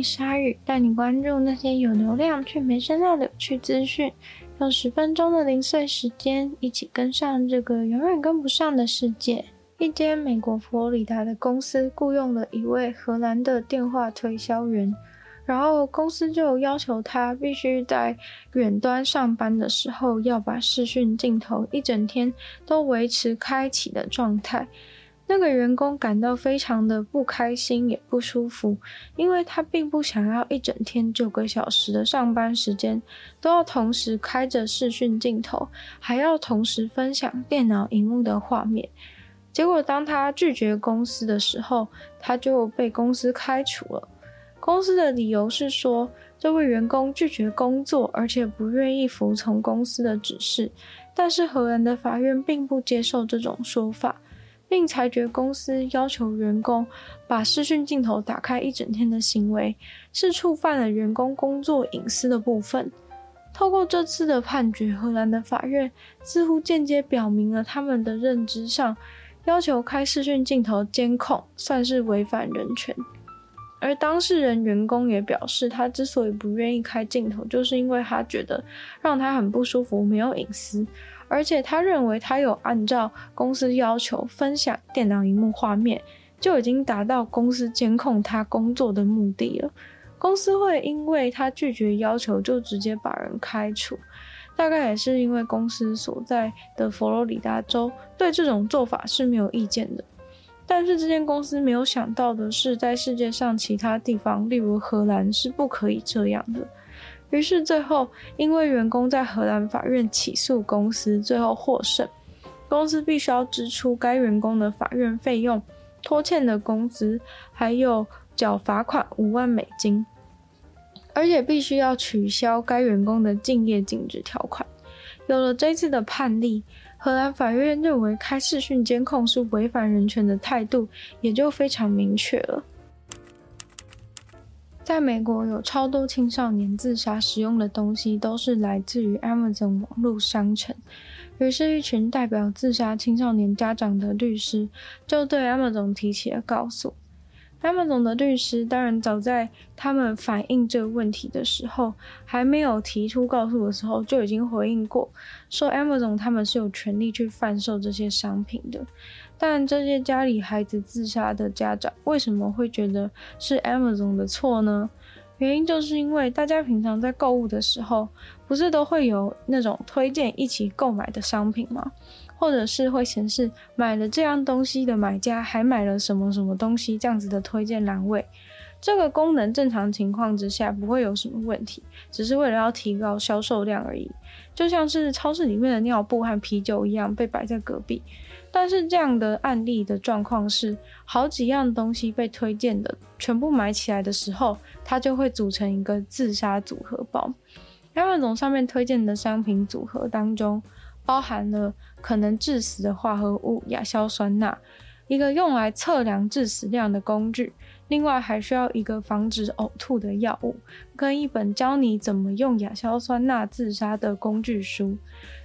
鲨鱼，带你关注那些有流量却没声量的有趣资讯。用十分钟的零碎时间，一起跟上这个永远跟不上的世界。一间美国佛罗里达的公司雇佣了一位荷兰的电话推销员，然后公司就要求他必须在远端上班的时候，要把视讯镜头一整天都维持开启的状态。那个员工感到非常的不开心，也不舒服，因为他并不想要一整天九个小时的上班时间都要同时开着视讯镜头，还要同时分享电脑荧幕的画面。结果当他拒绝公司的时候，他就被公司开除了。公司的理由是说，这位员工拒绝工作，而且不愿意服从公司的指示。但是荷兰的法院并不接受这种说法。并裁决公司要求员工把视讯镜头打开一整天的行为是触犯了员工工作隐私的部分。透过这次的判决，荷兰的法院似乎间接表明了他们的认知上，要求开视讯镜头监控算是违反人权。而当事人员工也表示，他之所以不愿意开镜头，就是因为他觉得让他很不舒服，没有隐私。而且他认为他有按照公司要求分享电脑荧幕画面，就已经达到公司监控他工作的目的了。公司会因为他拒绝要求就直接把人开除，大概也是因为公司所在的佛罗里达州对这种做法是没有意见的。但是这间公司没有想到的是，在世界上其他地方，例如荷兰是不可以这样的。于是最后，因为员工在荷兰法院起诉公司，最后获胜，公司必须要支出该员工的法院费用、拖欠的工资，还有缴罚款五万美金，而且必须要取消该员工的竞业禁止条款。有了这次的判例，荷兰法院认为开视讯监控是违反人权的态度，也就非常明确了。在美国，有超多青少年自杀使用的东西都是来自于 Amazon 网络商城。于是，一群代表自杀青少年家长的律师就对 Amazon 提起了告诉。Amazon 的律师当然早在他们反映这个问题的时候，还没有提出告诉的时候，就已经回应过，说 Amazon 他们是有权利去贩售这些商品的。但这些家里孩子自杀的家长为什么会觉得是 Amazon 的错呢？原因就是因为大家平常在购物的时候，不是都会有那种推荐一起购买的商品吗？或者是会显示买了这样东西的买家还买了什么什么东西这样子的推荐栏位。这个功能正常情况之下不会有什么问题，只是为了要提高销售量而已。就像是超市里面的尿布和啤酒一样被摆在隔壁。但是这样的案例的状况是，好几样东西被推荐的，全部买起来的时候，它就会组成一个自杀组合包。Amazon 上面推荐的商品组合当中，包含了可能致死的化合物亚硝酸钠，一个用来测量致死量的工具，另外还需要一个防止呕吐的药物，跟一本教你怎么用亚硝酸钠自杀的工具书。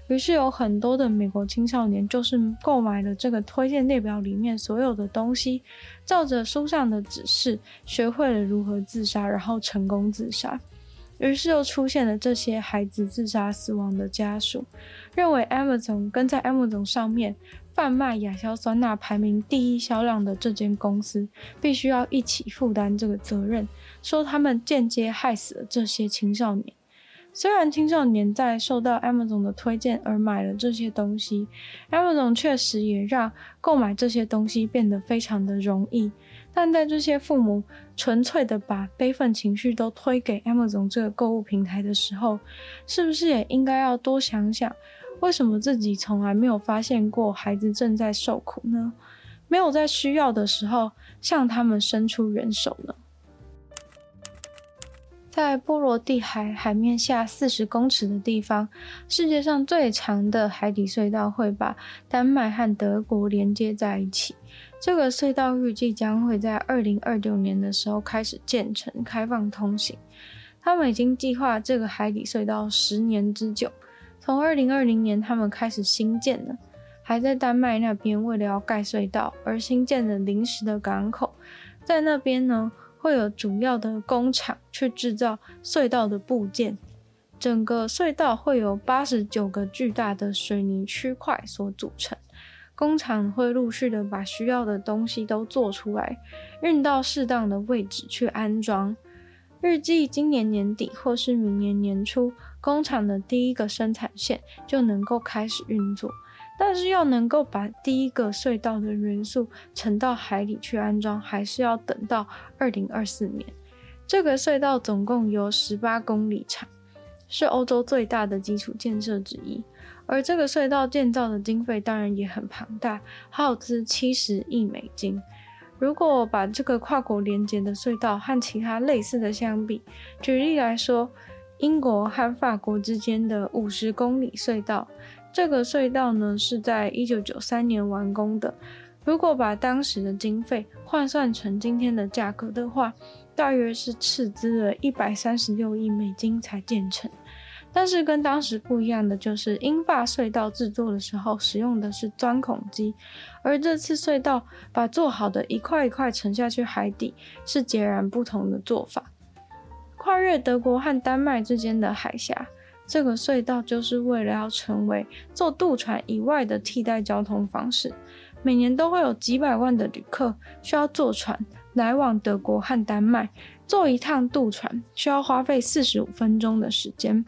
于是有很多的美国青少年就是购买了这个推荐列表里面所有的东西，照着书上的指示学会了如何自杀，然后成功自杀。于是又出现了这些孩子自杀死亡的家属，认为 Amazon 跟在 Amazon 上面贩卖亚硝酸钠排名第一销量的这间公司必须要一起负担这个责任，说他们间接害死了这些青少年。虽然青少年在受到 Amazon 的推荐而买了这些东西，Amazon 确实也让购买这些东西变得非常的容易。但在这些父母纯粹的把悲愤情绪都推给 Amazon 这个购物平台的时候，是不是也应该要多想想，为什么自己从来没有发现过孩子正在受苦呢？没有在需要的时候向他们伸出援手呢？在波罗的海海面下四十公尺的地方，世界上最长的海底隧道会把丹麦和德国连接在一起。这个隧道预计将会在二零二六年的时候开始建成，开放通行。他们已经计划这个海底隧道十年之久，从二零二零年他们开始兴建了，还在丹麦那边为了要盖隧道而新建的临时的港口，在那边呢。会有主要的工厂去制造隧道的部件，整个隧道会有八十九个巨大的水泥区块所组成。工厂会陆续的把需要的东西都做出来，运到适当的位置去安装。预计今年年底或是明年年初，工厂的第一个生产线就能够开始运作。但是要能够把第一个隧道的元素沉到海里去安装，还是要等到二零二四年。这个隧道总共有十八公里长，是欧洲最大的基础建设之一。而这个隧道建造的经费当然也很庞大，耗资七十亿美金。如果把这个跨国连接的隧道和其他类似的相比，举例来说，英国和法国之间的五十公里隧道。这个隧道呢，是在一九九三年完工的。如果把当时的经费换算成今天的价格的话，大约是斥资了一百三十六亿美金才建成。但是跟当时不一样的就是，英法隧道制作的时候使用的是钻孔机，而这次隧道把做好的一块一块沉下去海底，是截然不同的做法。跨越德国和丹麦之间的海峡。这个隧道就是为了要成为坐渡船以外的替代交通方式。每年都会有几百万的旅客需要坐船来往德国和丹麦，坐一趟渡船需要花费四十五分钟的时间。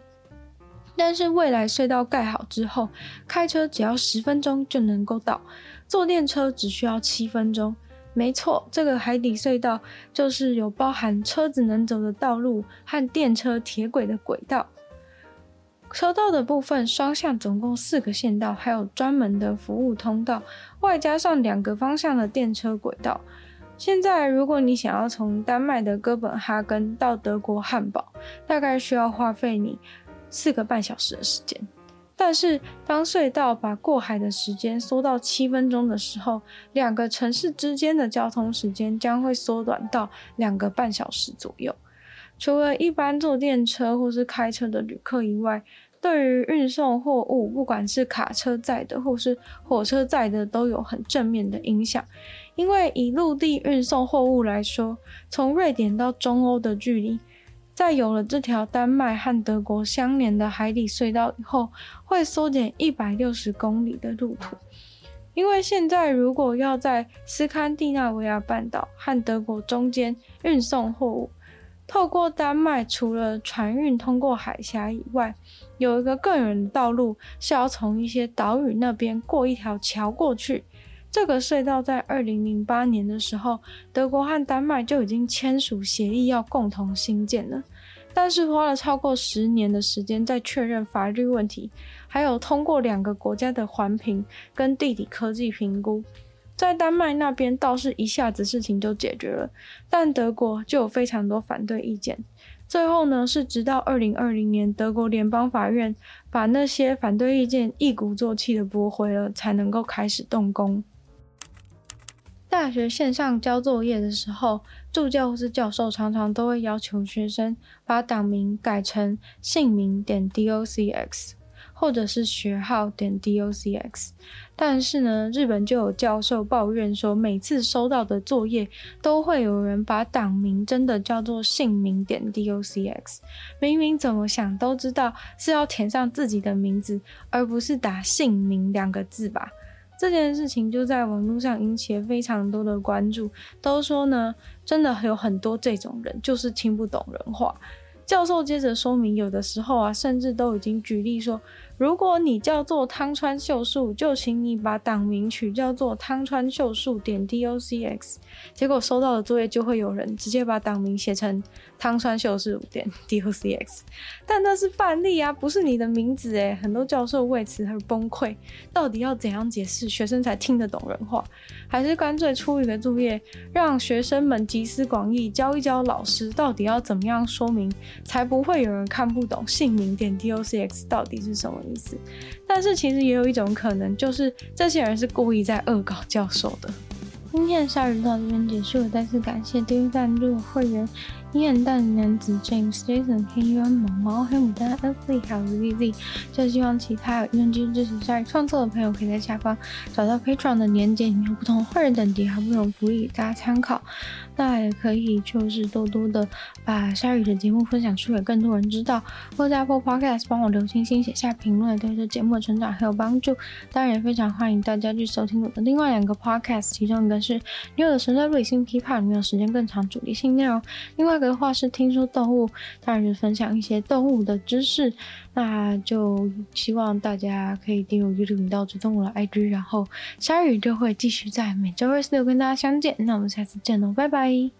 但是未来隧道盖好之后，开车只要十分钟就能够到，坐电车只需要七分钟。没错，这个海底隧道就是有包含车子能走的道路和电车铁轨的轨道。车道的部分，双向总共四个线道，还有专门的服务通道，外加上两个方向的电车轨道。现在，如果你想要从丹麦的哥本哈根到德国汉堡，大概需要花费你四个半小时的时间。但是，当隧道把过海的时间缩到七分钟的时候，两个城市之间的交通时间将会缩短到两个半小时左右。除了一般坐电车或是开车的旅客以外，对于运送货物，不管是卡车载的或是火车载的，都有很正面的影响。因为以陆地运送货物来说，从瑞典到中欧的距离，在有了这条丹麦和德国相连的海底隧道以后，会缩减一百六十公里的路途。因为现在如果要在斯堪的纳维亚半岛和德国中间运送货物，透过丹麦，除了船运通过海峡以外，有一个更远的道路是要从一些岛屿那边过一条桥过去。这个隧道在二零零八年的时候，德国和丹麦就已经签署协议要共同兴建了，但是花了超过十年的时间在确认法律问题，还有通过两个国家的环评跟地理科技评估。在丹麦那边倒是一下子事情就解决了，但德国就有非常多反对意见。最后呢，是直到二零二零年，德国联邦法院把那些反对意见一鼓作气的驳回了，才能够开始动工。大学线上交作业的时候，助教或是教授常常都会要求学生把党名改成姓名点 docx。或者是学号点 docx，但是呢，日本就有教授抱怨说，每次收到的作业都会有人把党名真的叫做姓名点 docx，明明怎么想都知道是要填上自己的名字，而不是打姓名两个字吧？这件事情就在网络上引起了非常多的关注，都说呢，真的有很多这种人，就是听不懂人话。教授接着说明，有的时候啊，甚至都已经举例说，如果你叫做汤川秀树，就请你把档名取叫做汤川秀树点 docx。结果收到的作业就会有人直接把档名写成汤川秀树点 docx，但那是范例啊，不是你的名字诶。很多教授为此而崩溃，到底要怎样解释学生才听得懂人话？还是干脆出一个作业，让学生们集思广益，教一教老师到底要怎么样说明，才不会有人看不懂姓名点 docx 到底是什么意思？但是其实也有一种可能，就是这些人是故意在恶搞教授的。今天的鲨鱼到这边结束了，再次感谢第一赞助会员。伊恩、大男子 James、Jason、黑渊、毛毛、黑牡丹、Ashley 还有 ZZ，就希望其他有意愿继续支持鲨鱼创作的朋友，可以在下方找到 Patreon 的链接，里面有不同的会员等级还有不同福利，大家参考。那也可以就是多多的把鲨鱼的节目分享出给更多人知道，或者在 Apple Podcast 帮我留星星、写下评论，对这节目的成长很有帮助。当然也非常欢迎大家去收听我的另外两个 Podcast，其中一个是《女友的神在理性批判》，里面有时间更长主题性内容；另外。的话是听说动物，当然就分享一些动物的知识。那就希望大家可以订阅 YouTube 频道，追踪我的 IG，然后鲨鱼就会继续在每周二、四、六跟大家相见。那我们下次见喽，拜拜。